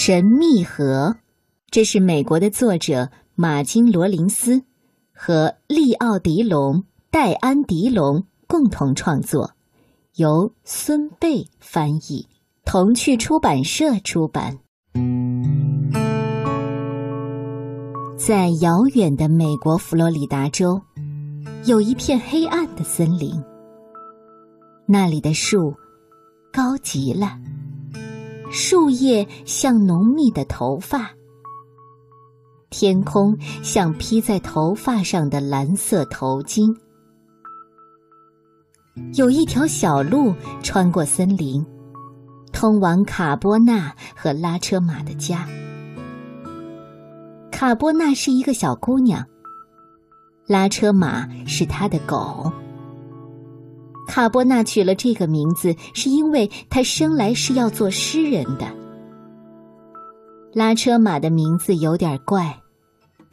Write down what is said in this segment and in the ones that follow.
神秘河，这是美国的作者马金·罗林斯和利奥·迪龙、戴安·迪龙共同创作，由孙贝翻译，童趣出版社出版。在遥远的美国佛罗里达州，有一片黑暗的森林，那里的树高极了。树叶像浓密的头发，天空像披在头发上的蓝色头巾。有一条小路穿过森林，通往卡波纳和拉车马的家。卡波纳是一个小姑娘，拉车马是她的狗。卡波纳取了这个名字，是因为他生来是要做诗人的。拉车马的名字有点怪，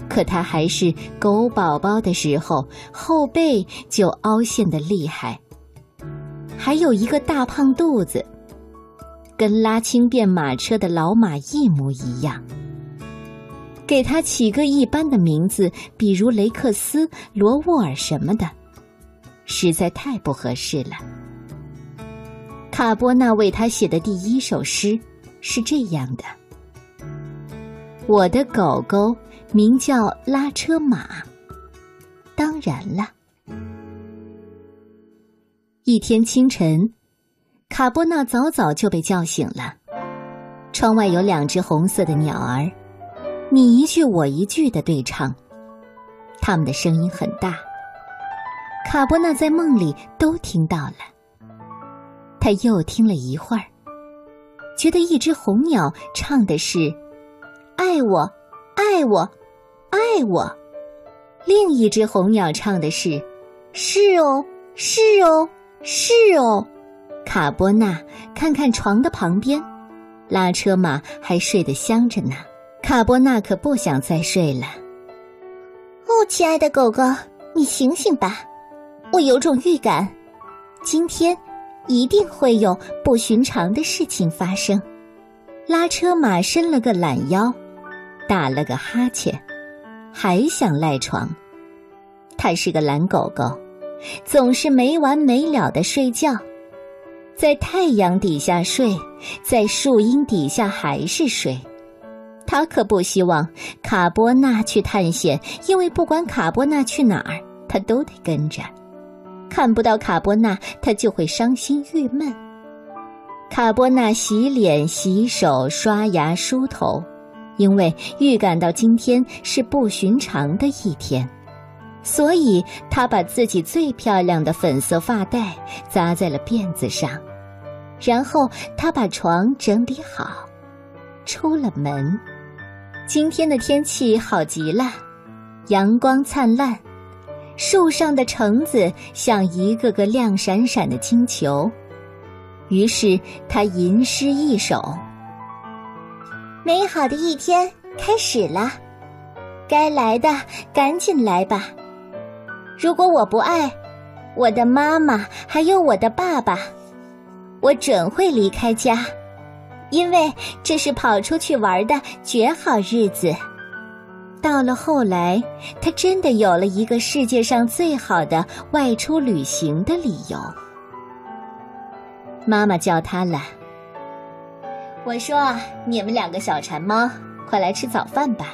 可他还是狗宝宝的时候，后背就凹陷的厉害，还有一个大胖肚子，跟拉轻便马车的老马一模一样。给他起个一般的名字，比如雷克斯、罗沃尔什么的。实在太不合适了。卡波纳为他写的第一首诗是这样的：“我的狗狗名叫拉车马。”当然了，一天清晨，卡波纳早早就被叫醒了。窗外有两只红色的鸟儿，你一句我一句的对唱，它们的声音很大。卡波纳在梦里都听到了，他又听了一会儿，觉得一只红鸟唱的是“爱我，爱我，爱我”，另一只红鸟唱的是“是哦，是哦，是哦”。卡波纳看看床的旁边，拉车马还睡得香着呢。卡波纳可不想再睡了。哦，亲爱的狗狗，你醒醒吧。我有种预感，今天一定会有不寻常的事情发生。拉车马伸了个懒腰，打了个哈欠，还想赖床。它是个懒狗狗，总是没完没了的睡觉，在太阳底下睡，在树荫底下还是睡。他可不希望卡波纳去探险，因为不管卡波纳去哪儿，他都得跟着。看不到卡波纳，他就会伤心郁闷。卡波纳洗脸、洗手、刷牙、梳头，因为预感到今天是不寻常的一天，所以他把自己最漂亮的粉色发带扎在了辫子上，然后他把床整理好，出了门。今天的天气好极了，阳光灿烂。树上的橙子像一个个亮闪闪的金球，于是他吟诗一首：“美好的一天开始了，该来的赶紧来吧。如果我不爱我的妈妈，还有我的爸爸，我准会离开家，因为这是跑出去玩的绝好日子。”到了后来，他真的有了一个世界上最好的外出旅行的理由。妈妈叫他了，我说：“你们两个小馋猫，快来吃早饭吧。”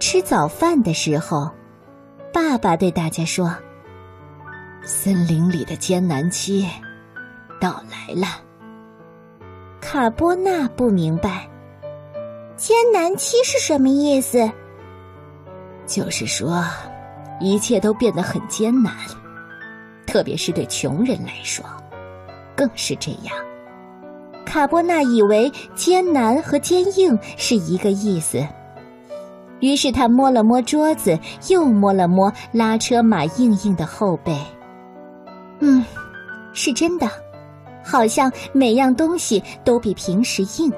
吃早饭的时候，爸爸对大家说：“森林里的艰难期到来了。”卡波纳不明白。艰难期是什么意思？就是说，一切都变得很艰难，特别是对穷人来说，更是这样。卡波纳以为艰难和坚硬是一个意思，于是他摸了摸桌子，又摸了摸拉车马硬硬的后背。嗯，是真的，好像每样东西都比平时硬。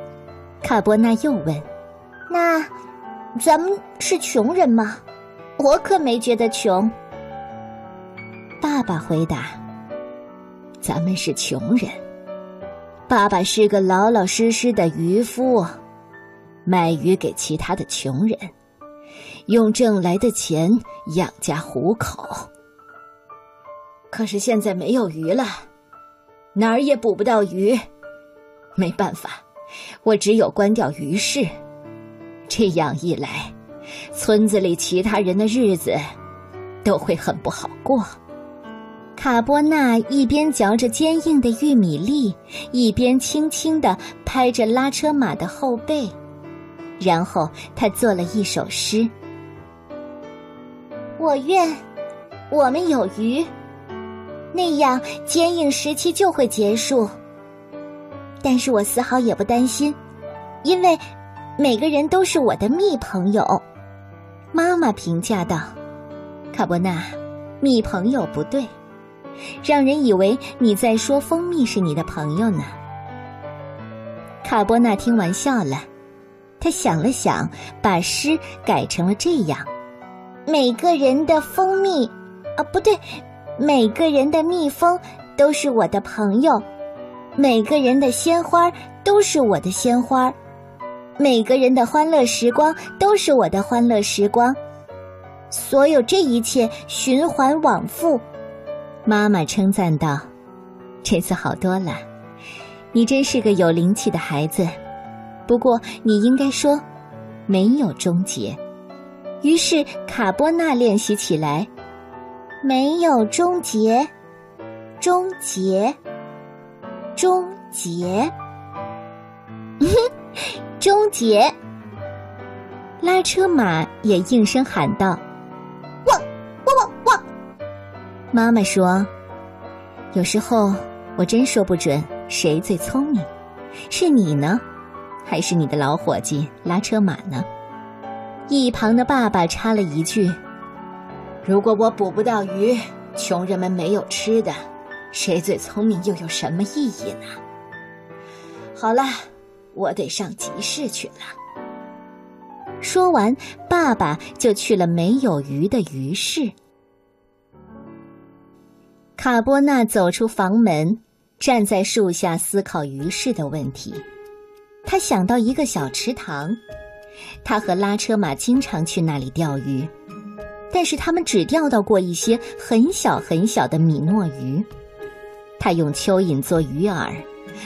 卡波纳又问。那，咱们是穷人吗？我可没觉得穷。爸爸回答：“咱们是穷人。”爸爸是个老老实实的渔夫，卖鱼给其他的穷人，用挣来的钱养家糊口。可是现在没有鱼了，哪儿也捕不到鱼，没办法，我只有关掉鱼市。这样一来，村子里其他人的日子都会很不好过。卡波纳一边嚼着坚硬的玉米粒，一边轻轻的拍着拉车马的后背，然后他做了一首诗：“我愿我们有鱼，那样坚硬时期就会结束。但是我丝毫也不担心，因为每个人都是我的蜜朋友。”妈妈评价道：“卡波纳，蜜朋友不对。”让人以为你在说蜂蜜是你的朋友呢。卡波纳听完笑了，他想了想，把诗改成了这样：每个人的蜂蜜，啊，不对，每个人的蜜蜂都是我的朋友，每个人的鲜花都是我的鲜花，每个人的欢乐时光都是我的欢乐时光，所有这一切循环往复。妈妈称赞道：“这次好多了，你真是个有灵气的孩子。不过你应该说，没有终结。”于是卡波纳练习起来：“没有终结，终结，终结，哼终结。”拉车马也应声喊道。汪汪汪汪妈妈说：“有时候我真说不准谁最聪明，是你呢，还是你的老伙计拉车马呢？”一旁的爸爸插了一句：“如果我捕不到鱼，穷人们没有吃的，谁最聪明又有什么意义呢？”好了，我得上集市去了。说完，爸爸就去了没有鱼的鱼市。卡波纳走出房门，站在树下思考鱼市的问题。他想到一个小池塘，他和拉车马经常去那里钓鱼，但是他们只钓到过一些很小很小的米诺鱼。他用蚯蚓做鱼饵，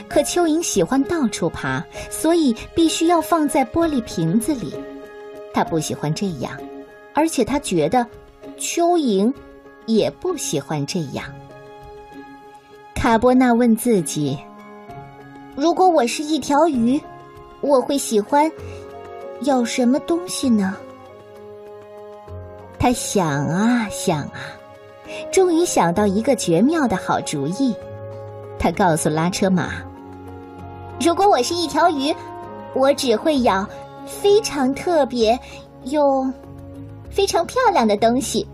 可蚯蚓喜欢到处爬，所以必须要放在玻璃瓶子里。他不喜欢这样，而且他觉得蚯蚓也不喜欢这样。卡波纳问自己：“如果我是一条鱼，我会喜欢有什么东西呢？”他想啊想啊，终于想到一个绝妙的好主意。他告诉拉车马：“如果我是一条鱼，我只会咬非常特别又非常漂亮的东西。”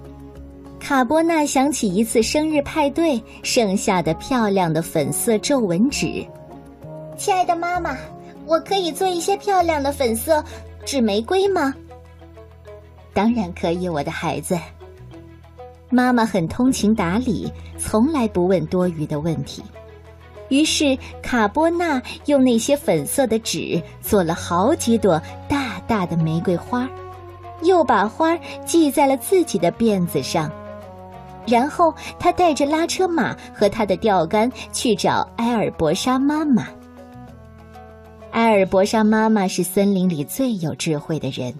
卡波纳想起一次生日派对剩下的漂亮的粉色皱纹纸。亲爱的妈妈，我可以做一些漂亮的粉色纸玫瑰吗？当然可以，我的孩子。妈妈很通情达理，从来不问多余的问题。于是卡波纳用那些粉色的纸做了好几朵大大的玫瑰花，又把花系在了自己的辫子上。然后他带着拉车马和他的钓竿去找埃尔伯莎妈妈。埃尔伯莎妈妈是森林里最有智慧的人，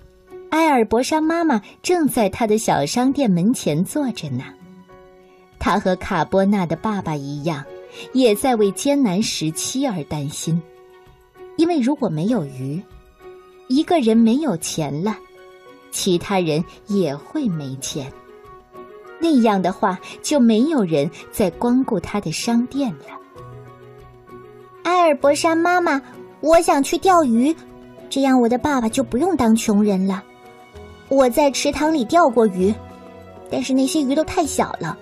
埃尔伯莎妈妈正在他的小商店门前坐着呢。他和卡波纳的爸爸一样，也在为艰难时期而担心，因为如果没有鱼，一个人没有钱了，其他人也会没钱。那样的话，就没有人再光顾他的商店了。埃尔博莎妈妈，我想去钓鱼，这样我的爸爸就不用当穷人了。我在池塘里钓过鱼，但是那些鱼都太小了。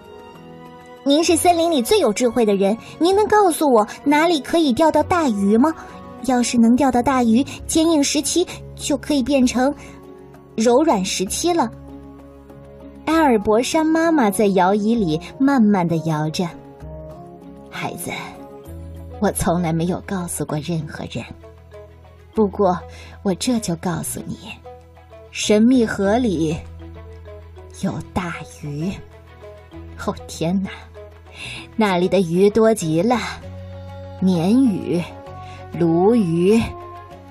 您是森林里最有智慧的人，您能告诉我哪里可以钓到大鱼吗？要是能钓到大鱼，坚硬时期就可以变成柔软时期了。埃尔博山妈妈在摇椅里慢慢的摇着。孩子，我从来没有告诉过任何人。不过，我这就告诉你，神秘河里有大鱼。哦天哪，那里的鱼多极了，鲶鱼、鲈鱼、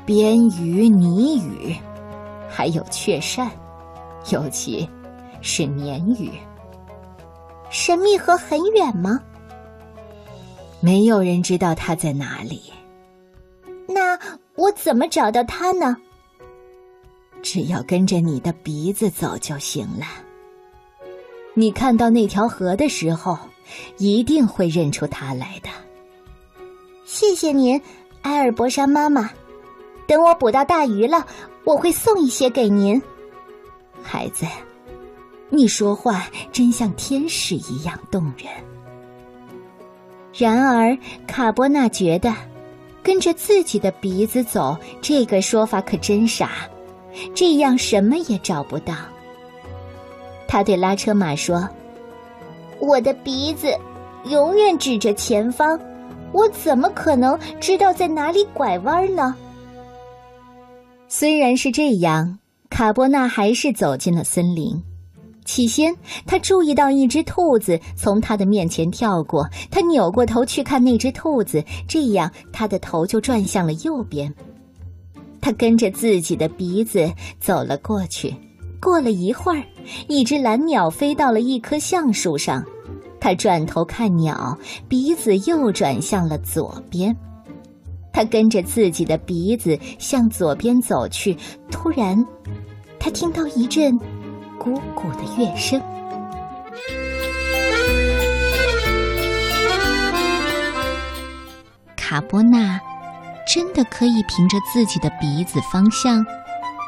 鳊鱼、泥鱼，还有雀鳝，尤其是鲶鱼。神秘河很远吗？没有人知道它在哪里。那我怎么找到它呢？只要跟着你的鼻子走就行了。你看到那条河的时候，一定会认出他来的。谢谢您，埃尔伯莎妈妈。等我捕到大鱼了，我会送一些给您。孩子，你说话真像天使一样动人。然而，卡波纳觉得，跟着自己的鼻子走这个说法可真傻，这样什么也找不到。他对拉车马说：“我的鼻子永远指着前方，我怎么可能知道在哪里拐弯呢？”虽然是这样，卡波纳还是走进了森林。起先，他注意到一只兔子从他的面前跳过，他扭过头去看那只兔子，这样他的头就转向了右边。他跟着自己的鼻子走了过去。过了一会儿，一只蓝鸟飞到了一棵橡树上，他转头看鸟，鼻子又转向了左边。他跟着自己的鼻子向左边走去，突然，他听到一阵。鼓鼓的乐声，卡波纳真的可以凭着自己的鼻子方向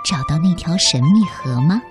找到那条神秘河吗？